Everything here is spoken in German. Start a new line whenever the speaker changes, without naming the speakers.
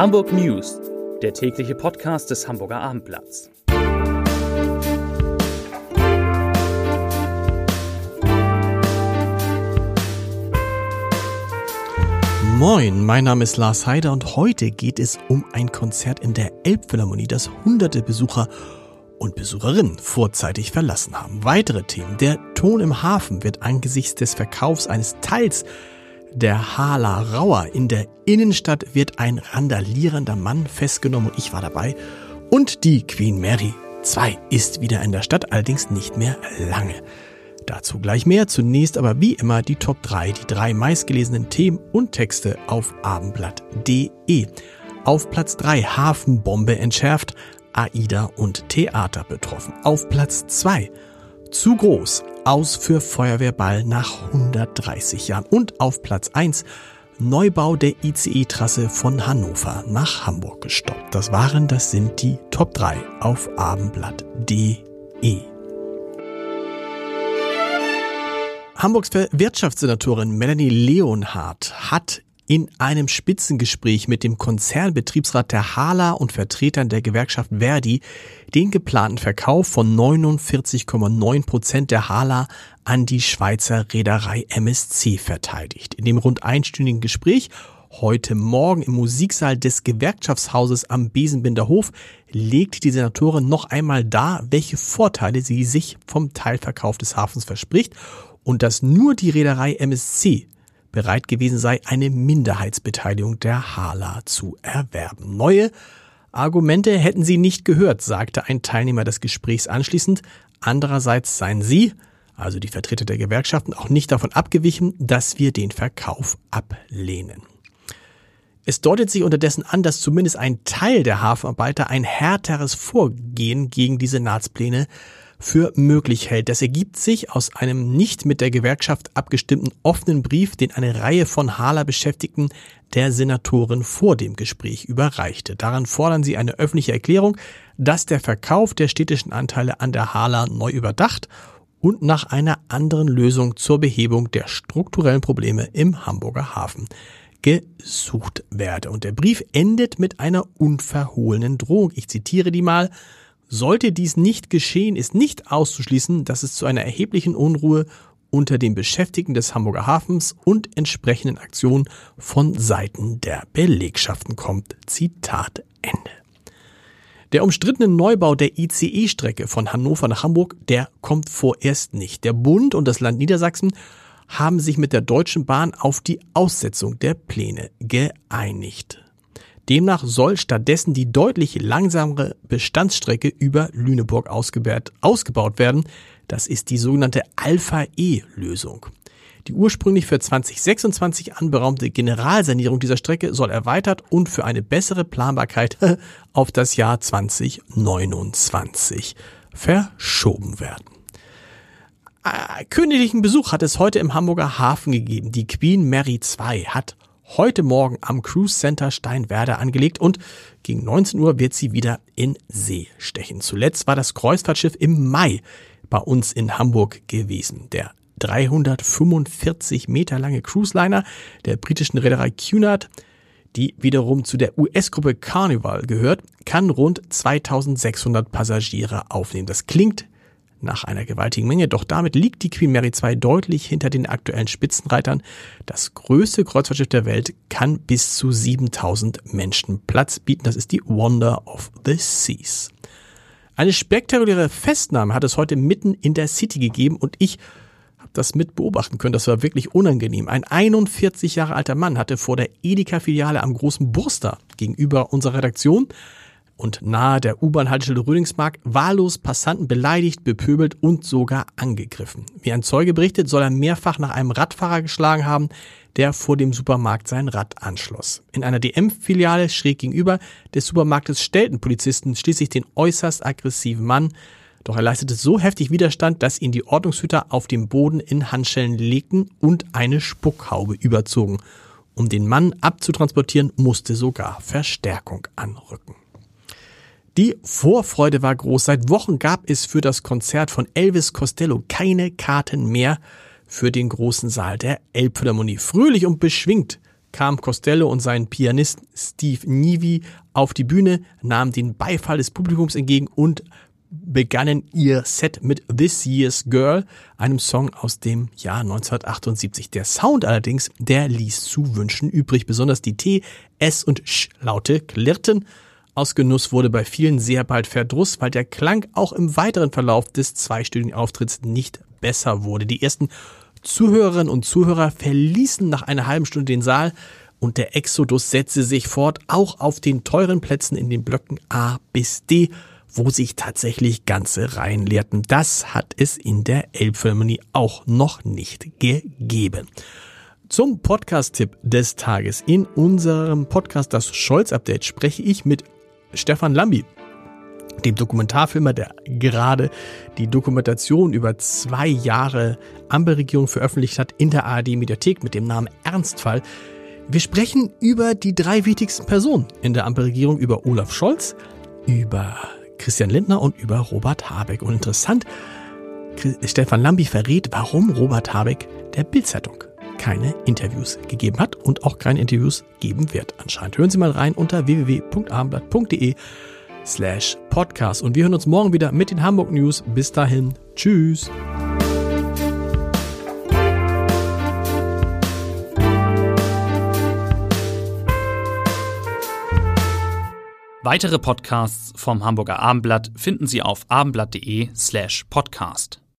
Hamburg News, der tägliche Podcast des Hamburger Abendblatts.
Moin, mein Name ist Lars Heider und heute geht es um ein Konzert in der Elbphilharmonie, das hunderte Besucher und Besucherinnen vorzeitig verlassen haben. Weitere Themen. Der Ton im Hafen wird angesichts des Verkaufs eines Teils der Hala Rauer in der Innenstadt wird ein randalierender Mann festgenommen und ich war dabei. Und die Queen Mary 2 ist wieder in der Stadt, allerdings nicht mehr lange. Dazu gleich mehr. Zunächst aber wie immer die Top 3, die drei meistgelesenen Themen und Texte auf abendblatt.de. Auf Platz 3 Hafenbombe entschärft, AIDA und Theater betroffen. Auf Platz 2 zu groß, aus für Feuerwehrball nach 130 Jahren. Und auf Platz 1 Neubau der ICE-Trasse von Hannover nach Hamburg gestoppt. Das waren, das sind die Top 3 auf abendblatt.de. Hamburgs Wirtschaftssenatorin Melanie Leonhardt hat in einem Spitzengespräch mit dem Konzernbetriebsrat der Hala und Vertretern der Gewerkschaft Verdi den geplanten Verkauf von 49,9 Prozent der Hala an die Schweizer Reederei MSC verteidigt. In dem rund einstündigen Gespräch heute Morgen im Musiksaal des Gewerkschaftshauses am Besenbinder Hof legt die Senatorin noch einmal dar, welche Vorteile sie sich vom Teilverkauf des Hafens verspricht und dass nur die Reederei MSC bereit gewesen sei, eine Minderheitsbeteiligung der Hala zu erwerben. Neue Argumente hätten sie nicht gehört, sagte ein Teilnehmer des Gesprächs anschließend. Andererseits seien sie, also die Vertreter der Gewerkschaften, auch nicht davon abgewichen, dass wir den Verkauf ablehnen. Es deutet sich unterdessen an, dass zumindest ein Teil der Hafenarbeiter ein härteres Vorgehen gegen die Senatspläne für möglich hält. Das ergibt sich aus einem nicht mit der Gewerkschaft abgestimmten offenen Brief, den eine Reihe von Hala-Beschäftigten der Senatorin vor dem Gespräch überreichte. Daran fordern sie eine öffentliche Erklärung, dass der Verkauf der städtischen Anteile an der Hala neu überdacht und nach einer anderen Lösung zur Behebung der strukturellen Probleme im Hamburger Hafen gesucht werde. Und der Brief endet mit einer unverhohlenen Drohung. Ich zitiere die mal. Sollte dies nicht geschehen, ist nicht auszuschließen, dass es zu einer erheblichen Unruhe unter den Beschäftigten des Hamburger Hafens und entsprechenden Aktionen von Seiten der Belegschaften kommt. Zitat Ende. Der umstrittene Neubau der ICE-Strecke von Hannover nach Hamburg, der kommt vorerst nicht. Der Bund und das Land Niedersachsen haben sich mit der Deutschen Bahn auf die Aussetzung der Pläne geeinigt. Demnach soll stattdessen die deutlich langsamere Bestandsstrecke über Lüneburg ausgebaut werden. Das ist die sogenannte Alpha-E-Lösung. Die ursprünglich für 2026 anberaumte Generalsanierung dieser Strecke soll erweitert und für eine bessere Planbarkeit auf das Jahr 2029 verschoben werden. Äh, königlichen Besuch hat es heute im Hamburger Hafen gegeben. Die Queen Mary II hat heute Morgen am Cruise Center Steinwerder angelegt und gegen 19 Uhr wird sie wieder in See stechen. Zuletzt war das Kreuzfahrtschiff im Mai bei uns in Hamburg gewesen. Der 345 Meter lange Cruise-Liner der britischen Reederei Cunard, die wiederum zu der US-Gruppe Carnival gehört, kann rund 2600 Passagiere aufnehmen. Das klingt nach einer gewaltigen Menge. Doch damit liegt die Queen Mary II deutlich hinter den aktuellen Spitzenreitern. Das größte Kreuzfahrtschiff der Welt kann bis zu 7000 Menschen Platz bieten. Das ist die Wonder of the Seas. Eine spektakuläre Festnahme hat es heute mitten in der City gegeben und ich habe das mit beobachten können. Das war wirklich unangenehm. Ein 41 Jahre alter Mann hatte vor der Edeka-Filiale am großen Burster gegenüber unserer Redaktion und nahe der U-Bahn-Haltestelle Rödingsmark wahllos Passanten beleidigt, bepöbelt und sogar angegriffen. Wie ein Zeuge berichtet, soll er mehrfach nach einem Radfahrer geschlagen haben, der vor dem Supermarkt sein Rad anschloss. In einer DM-Filiale schräg gegenüber des Supermarktes stellten Polizisten schließlich den äußerst aggressiven Mann, doch er leistete so heftig Widerstand, dass ihn die Ordnungshüter auf dem Boden in Handschellen legten und eine Spuckhaube überzogen. Um den Mann abzutransportieren, musste sogar Verstärkung anrücken. Die Vorfreude war groß. Seit Wochen gab es für das Konzert von Elvis Costello keine Karten mehr für den großen Saal der Elbphilharmonie. Fröhlich und beschwingt kam Costello und sein Pianist Steve Nivi auf die Bühne, nahmen den Beifall des Publikums entgegen und begannen ihr Set mit This Year's Girl, einem Song aus dem Jahr 1978. Der Sound allerdings, der ließ zu wünschen übrig. Besonders die T, S und Sch Laute klirrten. Aus Genuss wurde bei vielen sehr bald Verdruss, weil der Klang auch im weiteren Verlauf des zweistündigen Auftritts nicht besser wurde. Die ersten Zuhörerinnen und Zuhörer verließen nach einer halben Stunde den Saal und der Exodus setzte sich fort, auch auf den teuren Plätzen in den Blöcken A bis D wo sich tatsächlich ganze Reihen leerten. Das hat es in der Elbphilharmonie auch noch nicht gegeben. Zum Podcast-Tipp des Tages. In unserem Podcast Das Scholz-Update spreche ich mit Stefan Lambi, dem Dokumentarfilmer, der gerade die Dokumentation über zwei Jahre Ampelregierung veröffentlicht hat in der ARD-Mediathek mit dem Namen Ernstfall. Wir sprechen über die drei wichtigsten Personen in der Ampelregierung, über Olaf Scholz, über Christian Lindner und über Robert Habeck. Und interessant, Stefan Lambi verrät, warum Robert Habeck der Bildzeitung keine Interviews gegeben hat und auch keine Interviews geben wird anscheinend. Hören Sie mal rein unter www.abendblatt.de slash podcast. Und wir hören uns morgen wieder mit den Hamburg News. Bis dahin. Tschüss.
Weitere Podcasts vom Hamburger Abendblatt finden Sie auf abendblatt.de slash podcast.